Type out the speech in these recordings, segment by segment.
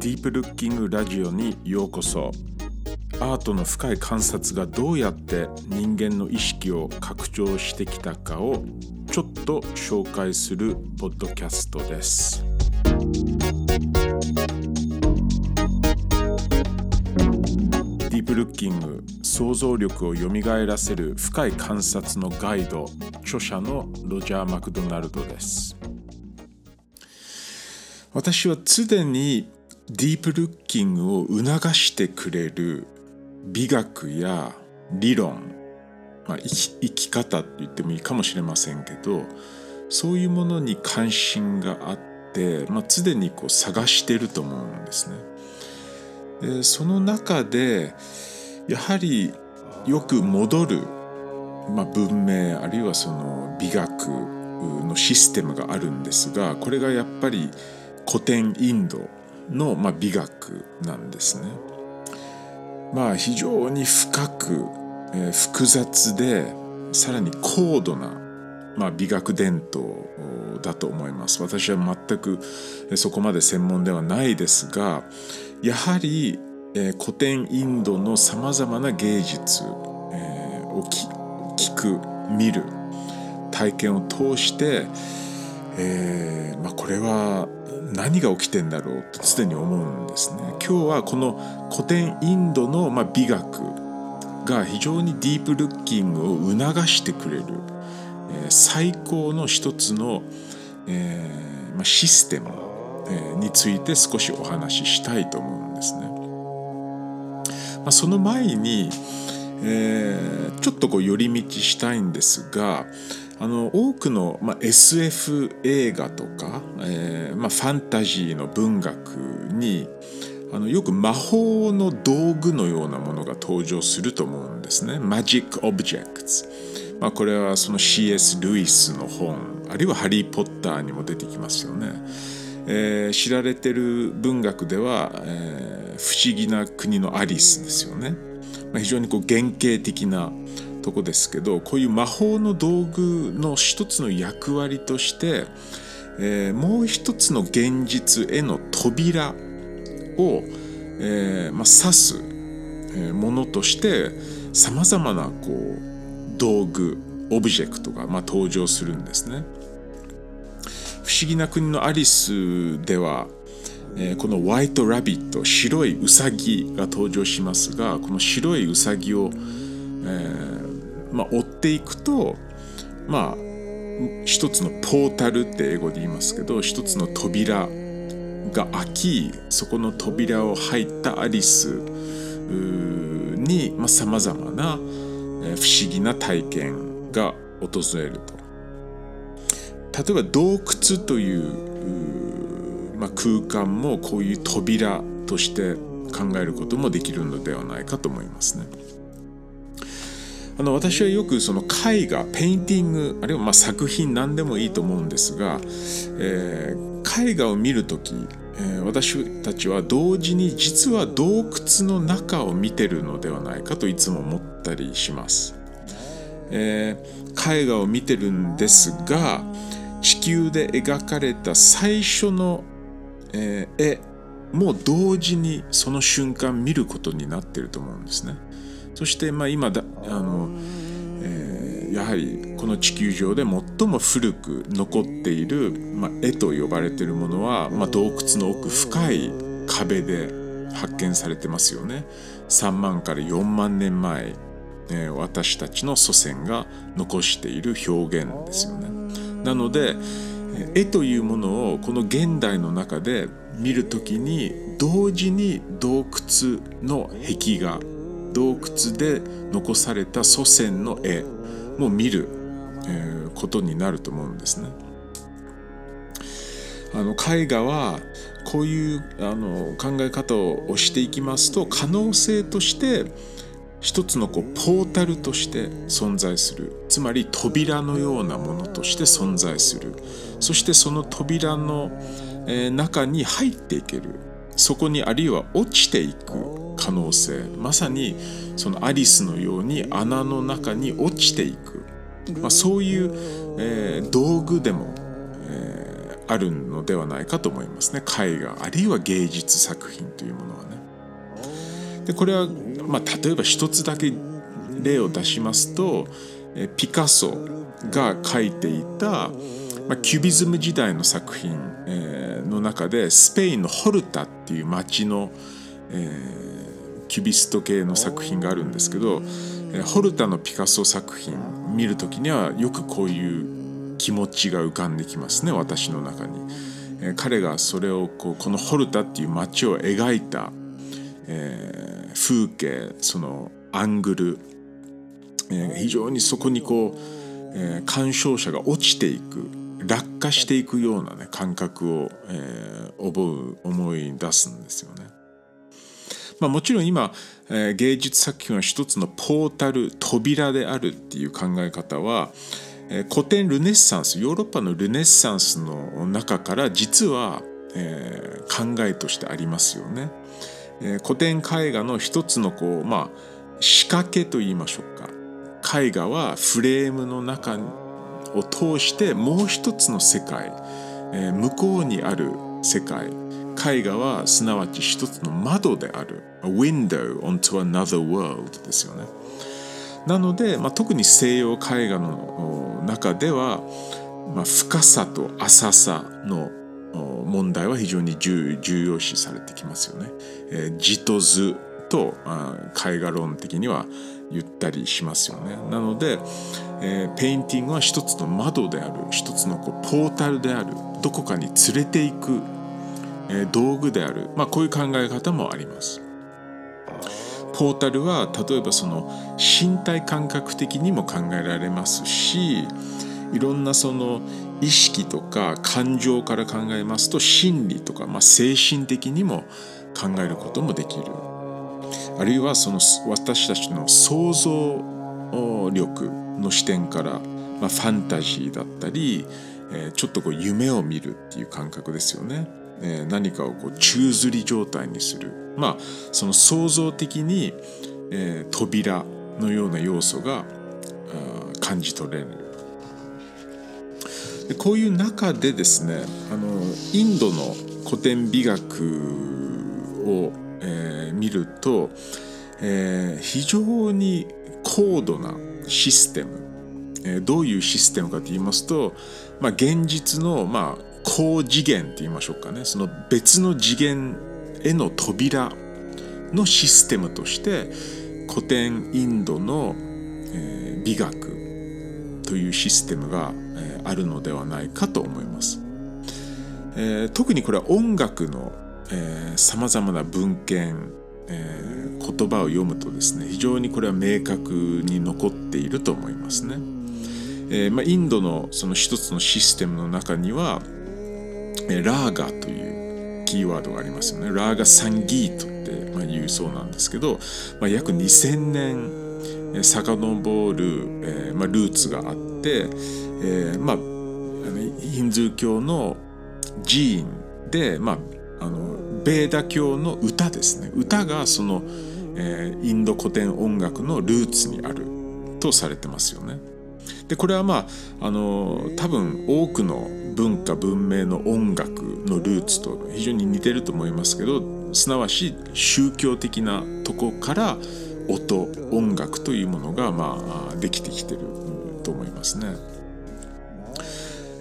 ディープルッキングラジオにようこそ。アートの深い観察がどうやって人間の意識を拡張してきたかをちょっと紹介するポッドキャストです。ディープルッキング想像力をよみがえらせる深い観察のガイド著者のロジャー・マクドナルドです。私は常にディープルッキングを促してくれる美学や理論、まあ、生き生き方って言ってもいいかもしれませんけどそういうものに関心があって、まあ、常にこう探してると思うんですね。でその中でやはりよく戻る、まあ、文明あるいはその美学のシステムがあるんですがこれがやっぱり古典インドの、まあ、美学なんですね。まあ非常に深く、えー、複雑でさらに高度な、まあ、美学伝統だと思います。私は全くそこまで専門ではないですがやはり、えー、古典インドのさまざまな芸術、えー、を聞く見る体験を通して、えーまあ、これは何が起きてんだろうと常に思うんですね。今日はこの古典インドの、ま、美学が非常にディープルッキングを促してくれる、え、最高の一つの、えま、システム、え、について少しお話ししたいと思うんですね。ま、その前に、え、ちょっとこう寄り道したいんですがあの多くの、まあ、SF 映画とか、えーまあ、ファンタジーの文学にあのよく魔法の道具のようなものが登場すると思うんですね。Magic Objects。まあ、これはその C.S. ルイスの本あるいはハリー・ポッターにも出てきますよね。えー、知られてる文学では、えー、不思議な国のアリスですよね。まあ、非常にこう原型的なとこですけどこういう魔法の道具の一つの役割として、えー、もう一つの現実への扉を、えーまあ、指すものとしてさまざまなこう道具オブジェクトが、まあ、登場するんですね。不思議な国のアリスでは、えー、このワイトラビット白いウサギが登場しますがこの白いウサギを、えーまあ、追っていくとまあ一つのポータルって英語で言いますけど一つの扉が開きそこの扉を入ったアリスにさまざ、まな不思議な体験が訪れると。例えば洞窟という、まあ、空間もこういう扉として考えることもできるのではないかと思いますね。あの私はよくその絵画 painting あるいはま作品何でもいいと思うんですが、えー、絵画を見る時、えー、私たちは同時に実は洞窟の中を見てるのではないかといつも思ったりします。えー、絵画を見てるんですが地球で描かれた最初の、え絵も同時にその瞬間見ることになってると思うんですね。そしてまあ今だあの、えー、やはりこの地球上で最も古く残っている、まあ、絵と呼ばれているものは、まあ、洞窟の奥深い壁で発見されてますよね。3万から4万年前、えー、私たちの祖先が残している表現ですよね。なので絵というものをこの現代の中で見る時に同時に洞窟の壁画洞窟で残された祖先の絵。も見る、え、ことになると思うんですね。あの絵画はこういうあの考え方をしていきますと可能性として一つのこうポータルとして存在する。つまり扉のようなものとして存在する。そしてその扉の中に入っていける。そこにあるいは落ちていく可能性。まさにそのアリスのように穴の中に落ちていく、まあ、そういう、えー、道具でも、えー、あるのではないかと思いますね。絵画。あるいは芸術作品というものはね。でこれは、まあ、例えば一つだけ例を出しますとピカソが描いていた、まあ、キュビズム時代の作品、えー、の中でスペインのホルタっていう町の、えー、キュビスト系の作品があるんですけどホルタのピカソ作品見る時にはよくこういう気持ちが浮かんできますね私の中に。彼がそれをこうこのホルタっていう街を描いた、えー、風景そのアングル、えー、非常にそこにこう、えー、鑑賞者が落ちていく落下していくような、ね、感覚を、えー、覚う思い出すんですよね。まあ、もちろん今、えー、芸術作品は一つのポータル扉であるっていう考え方は、えー、古典ルネッサンスヨーロッパのルネッサンスの中から実は、えー、考えとしてありますよね。え、古典絵画の一つのこう、まあ、仕掛けと言いましょうか絵画はフレームの中を通してもう一つの世界、えー、向こうにある世界絵画はすなわち一つの窓である a window onto another world ですよね。なので、まあ、特に西洋絵画の中では、まあ、深さと浅さの問題は非常に重要視されてきますよね。えー、地と図と絵画論的には言ったりしますよね。なので、えー、 painting は一つの窓である一つのこうポータルであるどこかに連れていく、えー、道具である、まあ、こういう考え方もあります。ポータルは例えばその身体感覚的にも考えられますしいろんなその意識とか感情から考えますと心理とか、まあ、精神的にも考えることもできるあるいはその私たちの想像力の視点から、まあ、ファンタジーだったり、えー、ちょっとこう夢を見るっていう感覚ですよね。えー、何かをこう宙吊り状態にするまあその創造的に、えー、扉のような要素が感じ取れるでこういう中でですねあのインドの古典美学を、えー、見ると、えー、非常に高度なシステム、えー、どういうシステムかと言いますと、まあ、現実の、まあ、高次元って言いましょうかねその別の次元への扉のシステムとして古典インドの、えー、美学というシステムが、えー、あるのではないかと思います。えー、特にこれは音楽のさまざまな文献、えー、言葉を読むとですね非常にこれは明確に残っていると思いますね。えーまあ、インドのその一つのシステムの中にはラーガというキーワードがありますよね。ラーガ・サンギートってまあ言うそうなんですけど、まあ、約2000年遡る、えーまあ、ルーツがあって、えーまあ、ヒンズー教の寺院で、まあ、あのベーダ教の歌ですね歌がその、えー、インド古典音楽のルーツにあるとされてますよね。でこれはまああの多分多くの文化文明の音楽のルーツと非常に似てると思いますけどすなわち宗教的なとこから音音楽というものがまあできてきてると思いますね。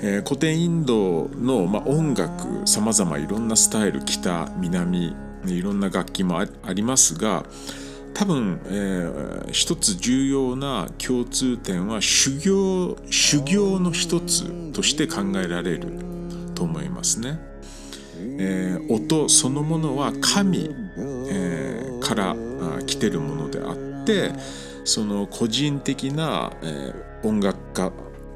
えー、古典インドの、まあ、音楽さまざまいろんなスタイル北南いろんな楽器もありますが多分、えー、一つ重要な共通点は修行修行の一つとして考えられると思いますね。えー、音そのものは神、えー、から来てるものであってその個人的な、えー、音楽家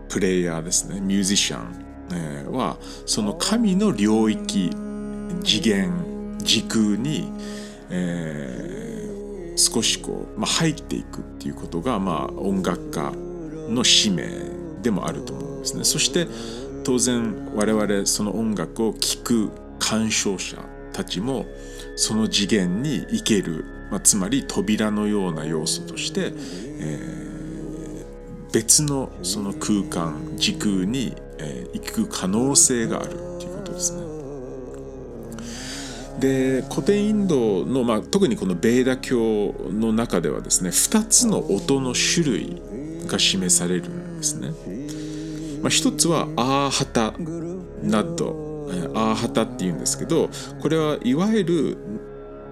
プレイヤーですねミュージシャン、え、はその神の領域次元時空に、えー少しこう、まあ、入っていくっていうことが、まあ、音楽家の使命でもあると思うんですね。そして当然我々その音楽を聴く鑑賞者たちもその次元に行ける、まあ、つまり扉のような要素として、えー、別のその空間時空にえー、行く可能性があるっていうことですね。で古典インドの、まあ、特にこのベーダ教の中ではですね2つの音の種類が示されるんですね。まあ、一つは Āhata Nād Āhata っていうんですけどこれはいわゆる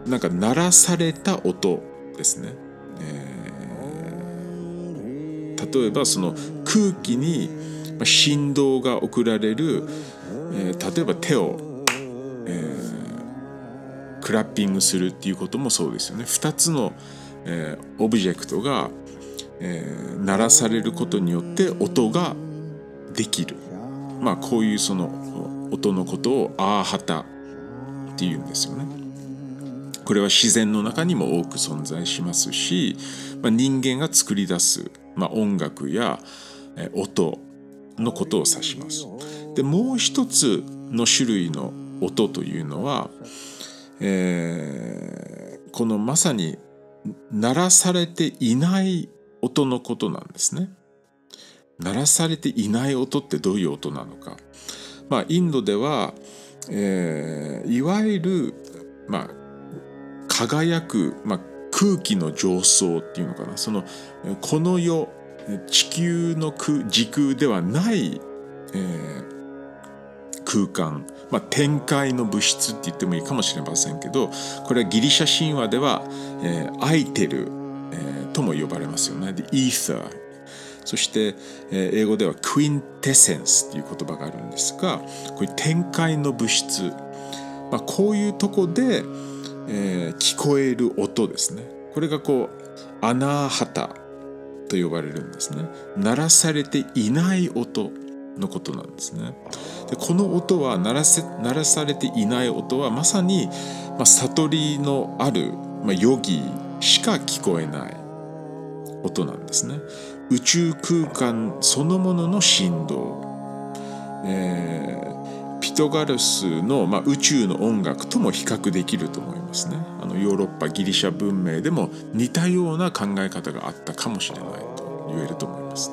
なんか鳴らされた音ですね。例えばその空気に振動が送られる、えー、例えば手を、えー、 clapping するっていうこともそうですよね。2つの、えー、オブジェクトが、えー、鳴らされることによって音ができる。まあこういうその音のことをアーハタっていうんですよね。これは自然の中にも多く存在しますし、まあ、人間が作り出す、まあ、音楽や音のことを指します。でもう一つの種類の音というのは、えー、このまさに鳴らされていない音のことなんですね。鳴らされていない音ってどういう音なのか。まあ、インドでは、えー、いわゆる、まあ、輝く、まあ、空気の上層っていうのかな。そのこの世地球の時空ではない、えー、空間、まあ、天界の物質って言ってもいいかもしれませんけどこれはギリシャ神話では、えー、アイテル、えー、とも呼ばれますよね。でイーサーそして、えー、英語ではクインテセンスっていう言葉があるんですがこれ天界の物質、まあ、こういうとこで、えー、聞こえる音ですね。これがこうアナーハタと呼ばれるんですね。鳴らされていない音のことなんですね。でこの音は鳴らせ鳴らされていない音はまさに、まあ、悟りのある、まあ、ヨギしか聞こえない音なんですね。宇宙空間そのものの振動、えーピトガルスの、まあ、宇宙の音楽とも比較できると思いますねあのヨーロッパギリシャ文明でも似たような考え方があったかもしれないと言えると思います、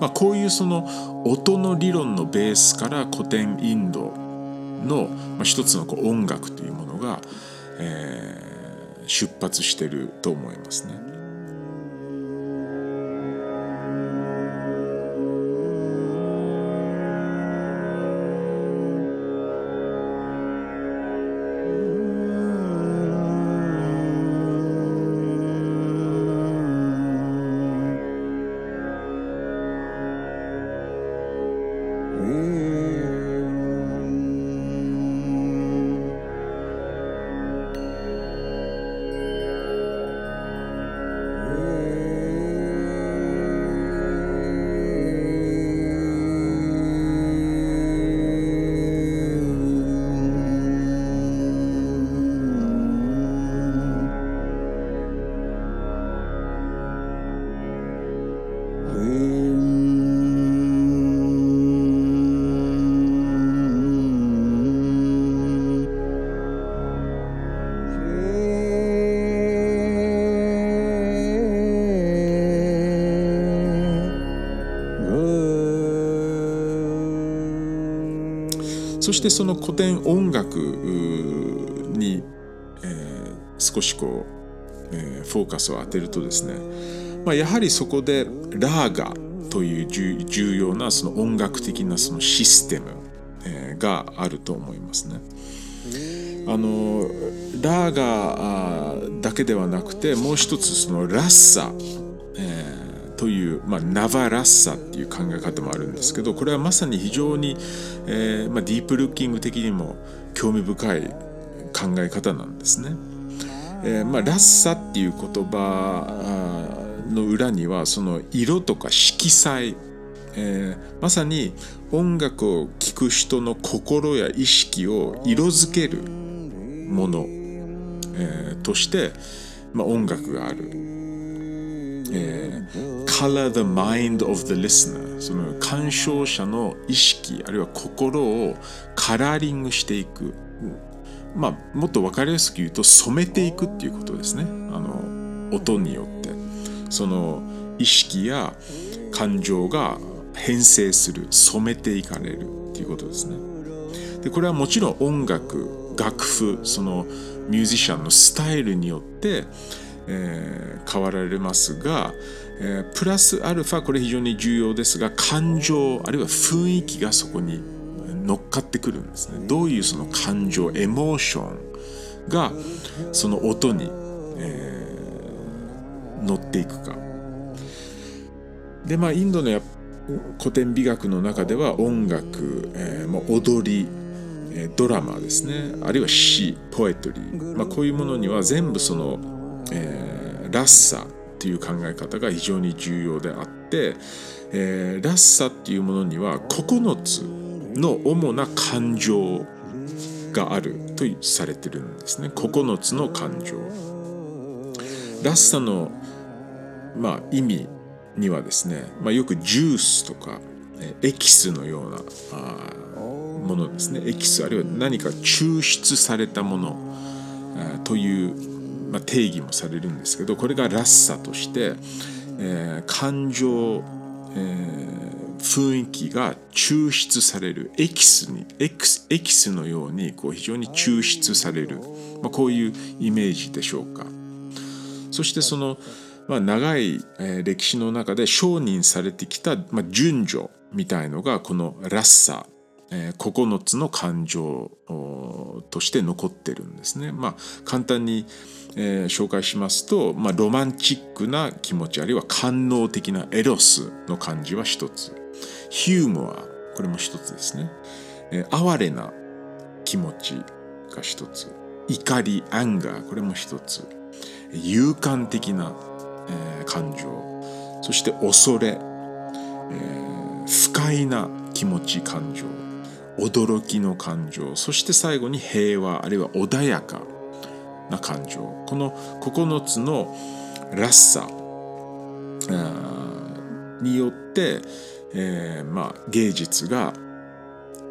まあ、こういうその音の理論のベースから古典インドの、まあ、一つのこう音楽というものが、えー、出発してると思いますね。そしてその古典音楽に、えー、少しこう、えー、フォーカスを当てるとですね、まあ、やはりそこでラーガという重要なその音楽的なそのシステム、えー、があると思いますね。あのラーガだけではなくてもう一つそのラッサ、という、まあ、ナバラッサっていう考え方もあるんですけどこれはまさに非常に、えーまあ、ディープルッキング的にも興味深い考え方なんですね。えーまあ、ラッサっていう言葉の裏にはその色とか色彩、えー、まさに音楽を聴く人の心や意識を色づけるもの、えー、として、まあ、音楽がある。えー、color the mind of the listener その鑑賞者の意識あるいは心をカラーリングしていく。まあもっと分かりやすく言うと染めていくっていうことですね。あの音によって。その意識や感情が編成する染めていかれるっていうことですね。でこれはもちろん音楽楽譜そのミュージシャンのスタイルによって、えー、変わられますが、えー、プラスアルファこれ非常に重要ですが感情あるいは雰囲気がそこに乗っかってくるんですね。どういうその感情エモーションがその音に、えー、乗っていくか。でまあインドのや古典美学の中では音楽、えー、踊りドラマですねあるいは詩ポエトリー、まあ、こういうものには全部その、えー、ラッサっていう考え方が非常に重要であって、えー、ラッサっていうものには9つの主な感情があるとされてるんですね。9つの感情。ラッサの、まあ、意味にはですね、まあ、よくジュースとかエキスのようなものですね。エキスあるいは何か抽出されたものという、まあ、定義もされるんですけどこれがラッサとして、えー、感情、えー、雰囲気が抽出されるエキスにエキスエキスのようにこう非常に抽出される、まあ、こういうイメージでしょうか。そしてそのまあ、長い歴史の中で承認されてきた、まあ、順序みたいのがこのラッサえ9つの感情として残ってるんですね。まあ、簡単に、えー、紹介しますと、まあ、ロマンチックな気持ちあるいは官能的なエロスの感じは一つ。ヒューモアこれも一つですね、えー、哀れな気持ちが一つ。怒りアンガーこれも一つ。勇敢的な、えー、感情。そして恐れ、えー、不快な気持ち感情。驚きの感情。そして最後に平和あるいは穏やか。な感情この9つのらしさによって、えー、まあ、芸術が、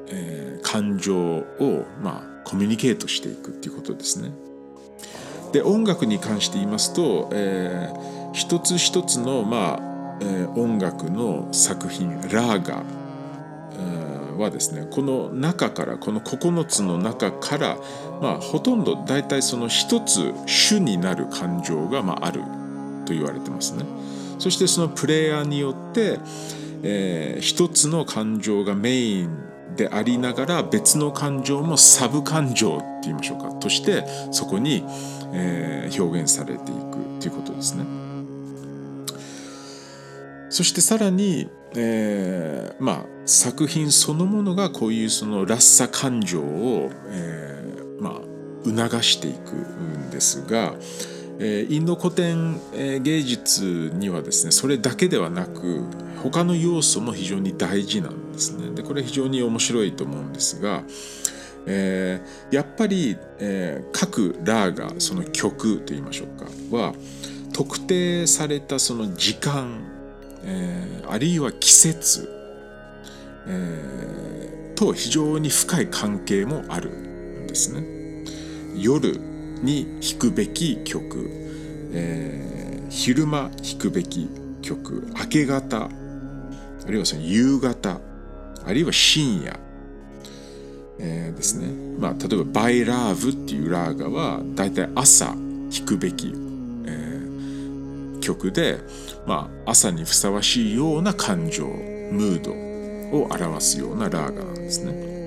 えー、感情を、まあ、コミュニケートしていくっていうことですね。で音楽に関して言いますと、えー、一つ一つの、まあえー、音楽の作品ラーガはですねこの中からこの9つの中からまあほとんど大体その一つ主になる感情がまああると言われてますね。そしてそのプレイヤーによって、えー、一つの感情がメインでありながら別の感情もサブ感情って言いましょうかとしてそこに、えー、表現されていくということですね。そしてさらにえー、まあ作品そのものがこういうそのラッサ感情を、えー、まあ促していくんですが、えー、インド古典芸術にはですねそれだけではなく他の要素も非常に大事なんですね。でこれ非常に面白いと思うんですが、えー、やっぱり、えー、各ラーガその曲といいましょうかは特定されたその時間えー、あるいは季節、えー、と非常に深い関係もあるんですね。夜に弾くべき曲、えー、昼間弾くべき曲明け方あるいはその夕方あるいは深夜、えー、ですね。まあ例えばバイラーブっていうラーガはだいたい朝弾くべき曲で、まあ、朝にふさわしいような感情ムードを表すようなラーガなんですね。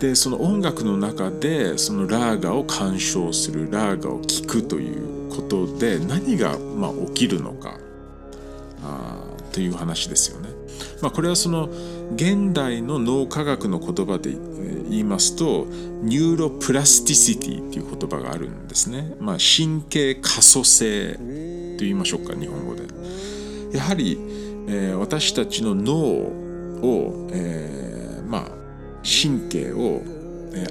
でその音楽の中でそのラーガを鑑賞するラーガを聴くということで何がまあ起きるのかあという話ですよね。まあ、これはその現代の脳科学の言葉で言いますと neuroplasticity っていう言葉があるんですね。まあ、神経可塑性と言いましょうか日本語で。やはり、えー、私たちの脳を、えー、まあ神経を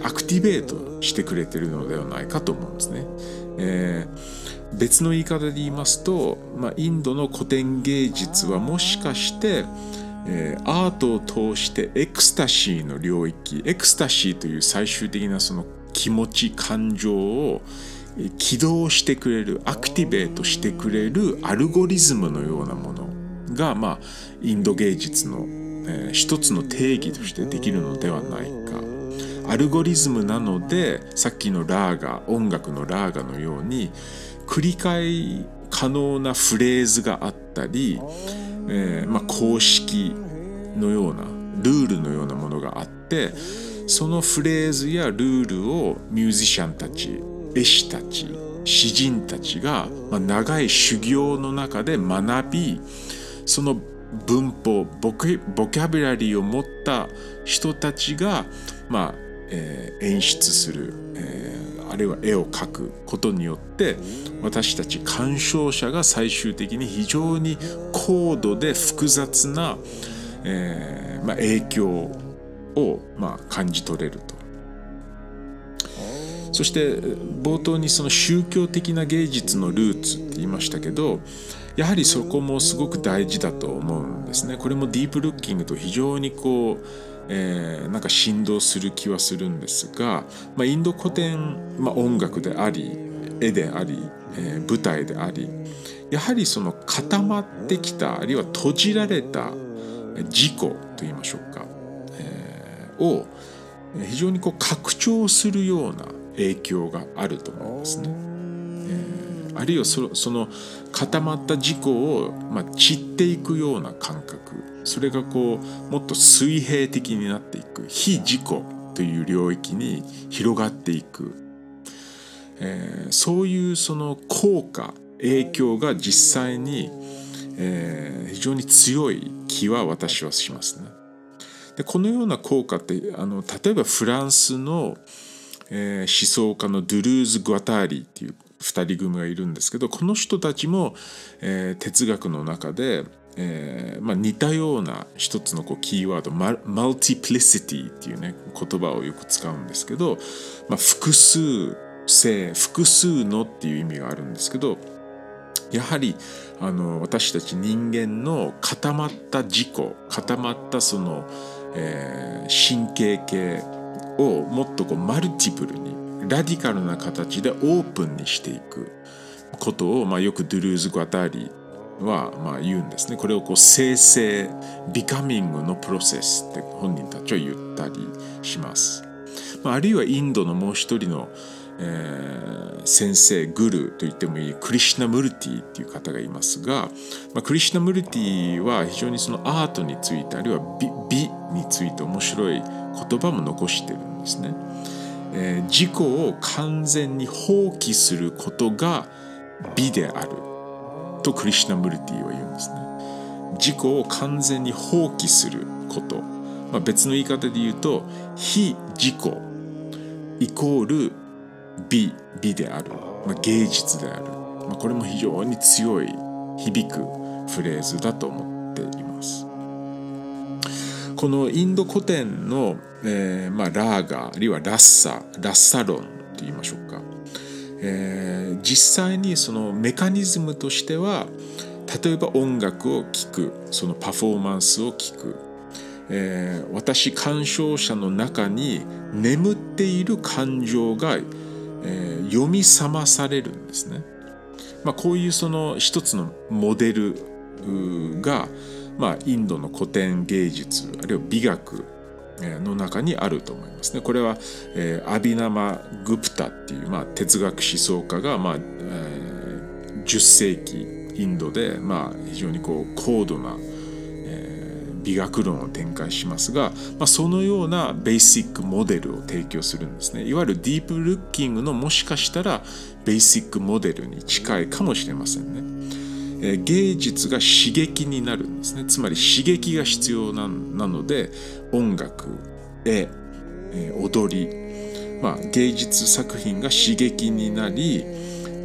activate してくれてるのではないかと思うんですね。えー、別の言い方で言いますと、まあ、インドの古典芸術はもしかして、えー、アートを通してエクスタシーの領域エクスタシーという最終的なその気持ち感情を起動してくれる activate してくれるアルゴリズムのようなものが、まあ、インド芸術の、えー、一つの定義としてできるのではないか。アルゴリズムなのでさっきのラーガ音楽のラーガのように繰り返し可能なフレーズがあったり、えーまあ、公式のようなルールのようなものがあってそのフレーズやルールをミュージシャンたち絵師たち詩人たちが、まあ、長い修行の中で学びその文法ボキャブラリーを持った人たちが、まあえー、演出する、えー、あるいは絵を描くことによって私たち鑑賞者が最終的に非常に高度で複雑な、えーまあ、影響を、まあ、感じ取れると。そして冒頭にその宗教的な芸術のルーツって言いましたけどやはりそこもすごく大事だと思うんですね。これもディープルッキングと非常にこう、えー、なんか振動する気はするんですが、まあ、インド古典、まあ、音楽であり絵であり、えー、舞台でありやはりその固まってきたあるいは閉じられた自己と言いましょうか、えー、を非常にこう拡張するような影響があると思いますね。えー、あるいはその固まった自己を、まあ、散っていくような感覚それがこうもっと水平的になっていく非自己という領域に広がっていく、えー、そういうその効果影響が実際に、えー、非常に強い気は私はしますね。でこのような効果ってあの例えばフランスの、えー、思想家のドゥルーズ・グアターリーっていう2人組がいるんですけどこの人たちも、えー、哲学の中で、えーまあ、似たような一つのこうキーワードママルティプリシティっていうね言葉をよく使うんですけど、まあ、複数性複数のっていう意味があるんですけどやはりあの私たち人間の固まった自己固まったその、えー、神経系をもっとこうマルティプルにラディカルな形でオープンにしていくことを、まあ、よくドゥルーズ・グアタリはまあ言うんですね。これをこう生成ビカミングのプロセスって本人たちは言ったりします、まあ、あるいはインドのもう一人のえー、先生グルーと言ってもいいクリシナ・ムルティっていう方がいますが、まあ、クリシナ・ムルティは非常にそのアートについてあるいは美美について面白い言葉も残してるんですね。えー、自己を完全に放棄することが美であるとクリシナ・ムルティは言うんですね。自己を完全に放棄すること、まあ、別の言い方で言うと非自己イコール美美である、まあ、芸術である、まあ、これも非常に強い響くフレーズだと思っています。このインド古典の、えーまあ、ラーガあるいはラッサラッサロンと言いましょうか、えー、実際にそのメカニズムとしては例えば音楽を聴くそのパフォーマンスを聴く、えー、私鑑賞者の中に眠っている感情がえー、読み覚まされるんですね。まあ、こういうその一つのモデルが、まあ、インドの古典芸術あるいは美学の中にあると思いますね。これは、えー、アビナマ・グプタっていう、まあ、哲学思想家が、まあえー、10世紀インドで、まあ、非常にこう高度な美学論を展開しますが、まあ、そのようなベーシックモデルを提供するんですねいわゆるディープルッキングのもしかしたらベーシックモデルに近いかもしれませんね、え、芸術が刺激になるんですね。つまり刺激が必要なので音楽絵、え、踊り、まあ、芸術作品が刺激になり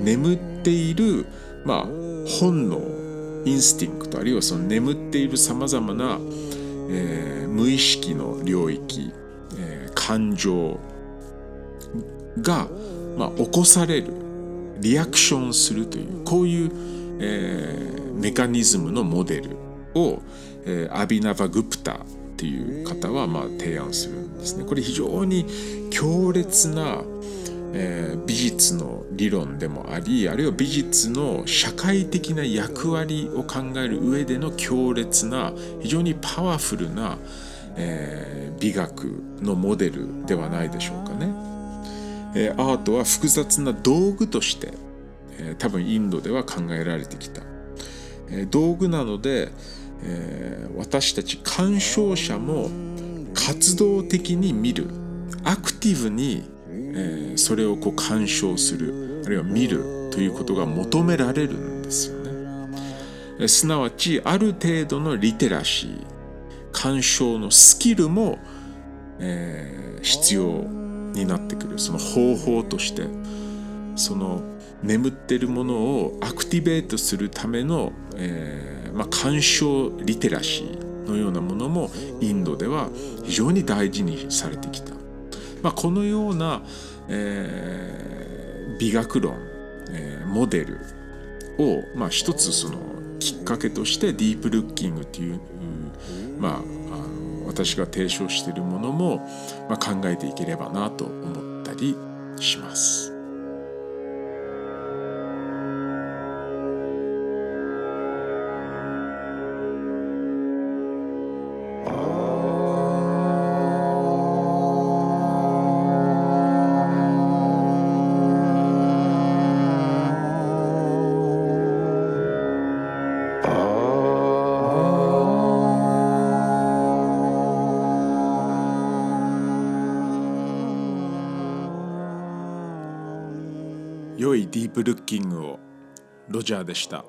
眠っている、まあ、本能インスティンクトあるいはその眠っているさまざまな、えー、無意識の領域、えー、感情が、まあ、起こされるリアクションするというこういう、えー、メカニズムのモデルを、えー、アビナバ・グプタっていう方はまあ提案するんですね。これ非常に強烈な、えー、美術の理論でもありあるいは美術の社会的な役割を考える上での強烈な非常にパワフルな、えー、美学のモデルではないでしょうかね。えー、アートは複雑な道具として、え、多分インドでは考えられてきた。え、道具なので、え、私たち鑑賞者も活動的に見る。アクティブに、え、それをこう鑑賞する。あるいは見るということが求められるんですよね。すなわちある程度のリテラシー。鑑賞のスキルも、えー、必要になってくる。その方法として。その眠ってるものをアクティベートするための、えーまあ、鑑賞リテラシーのようなものもインドでは非常に大事にされてきた。まあ、このような、えー、美学論、えー、モデルを、まあ、一つそのきっかけとしてディープルッキングという、まあ、あの私が提唱しているものも、まあ、考えていければなと思ったりします。ジャーでした。